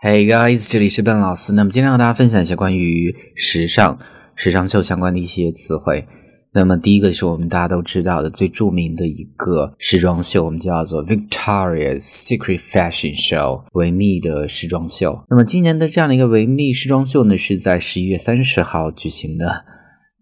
Hey guys，这里是笨老师。那么今天和大家分享一些关于时尚、时尚秀相关的一些词汇。那么第一个是我们大家都知道的最著名的一个时装秀，我们叫做 Victoria's Secret Fashion Show，维密的时装秀。那么今年的这样的一个维密时装秀呢，是在十一月三十号举行的。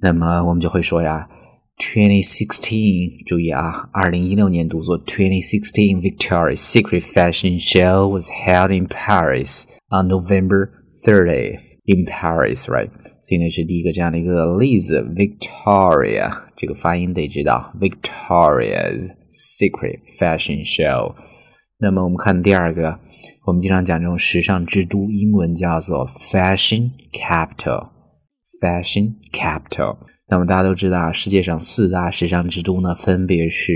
那么我们就会说呀。2016，注意啊，二零一六年读作 2016 Victoria's Secret Fashion Show was held in Paris on November 30th in Paris, right？所以呢是第一个这样的一个例子，Victoria 这个发音得知道，Victoria's Secret Fashion Show。那么我们看第二个，我们经常讲这种时尚之都，英文叫做 Fashion Capital，Fashion Capital。 那么大家都知道，世界上四大时尚之都呢，分别是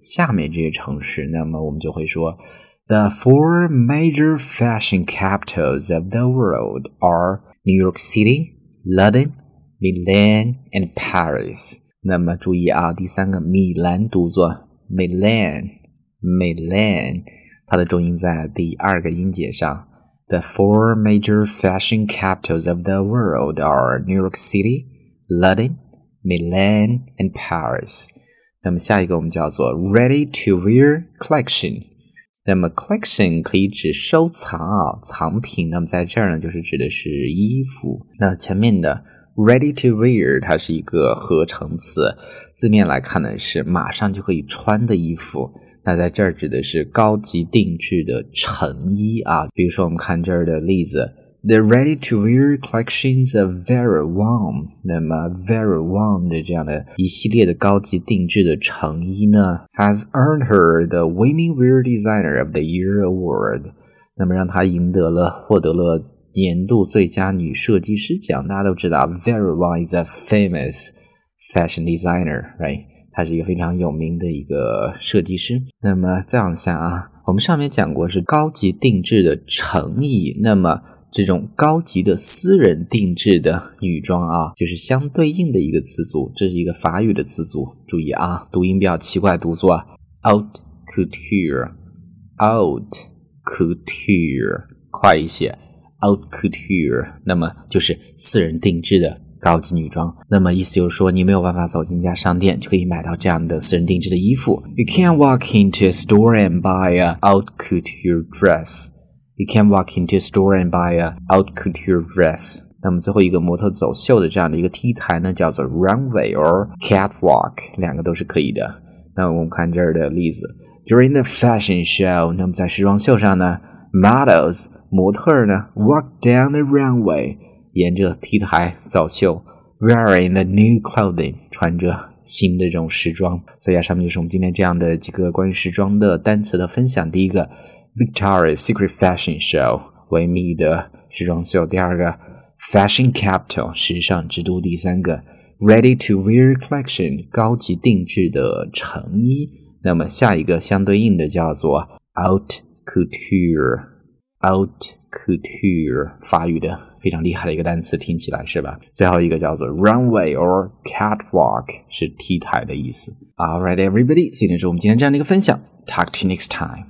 下面这些城市。那么我们就会说，The four major fashion capitals of the world are New York City, London, Milan, and Paris。那么注意啊，第三个米兰读作 Milan，Milan，它的重音在第二个音节上。The four major fashion capitals of the world are New York City。London, Milan, and Paris。那么下一个我们叫做 Ready to Wear Collection。那么 collection 可以指收藏啊，藏品。那么在这儿呢，就是指的是衣服。那前面的 Ready to Wear 它是一个合成词，字面来看呢是马上就可以穿的衣服。那在这儿指的是高级定制的成衣啊。比如说我们看这儿的例子。The ready-to-wear collections of Vera Wang，那么 Vera Wang 的这样的一系列的高级定制的成衣呢，has earned her the Women Wear Designer of the Year award，那么让她赢得了获得了年度最佳女设计师奖。大家都知道，Vera Wang is a famous fashion designer，right？她是一个非常有名的一个设计师。那么再往下啊，我们上面讲过是高级定制的成衣，那么这种高级的私人定制的女装啊，就是相对应的一个词组，这是一个法语的词组。注意啊，读音比较奇怪，读作 out couture，out couture，快一些，out couture，。那么就是私人定制的高级女装。那么意思就是说，你没有办法走进一家商店就可以买到这样的私人定制的衣服。You can't walk into a store and buy a haute couture dress. You can walk into a store and buy a haute couture dress。那么最后一个模特走秀的这样的一个 T 台呢，叫做 runway or catwalk，两个都是可以的。那我们看这儿的例子，During the fashion show，那么在时装秀上呢，models 模特呢 walk down the runway，沿着 T 台走秀，wearing the new clothing，穿着新的这种时装。所以啊，上面就是我们今天这样的几个关于时装的单词的分享。第一个。Victoria's Secret Fashion Show 维密的时装秀，第二个 Fashion Capital 时尚之都，第三个 Ready to Wear Collection 高级定制的成衣。那么下一个相对应的叫做 Haute Couture，Haute Couture 法语的非常厉害的一个单词，听起来是吧？最后一个叫做 Runway or Catwalk 是 T 台的意思。All right, everybody，今天是我们今天这样的一个分享。Talk to you next time.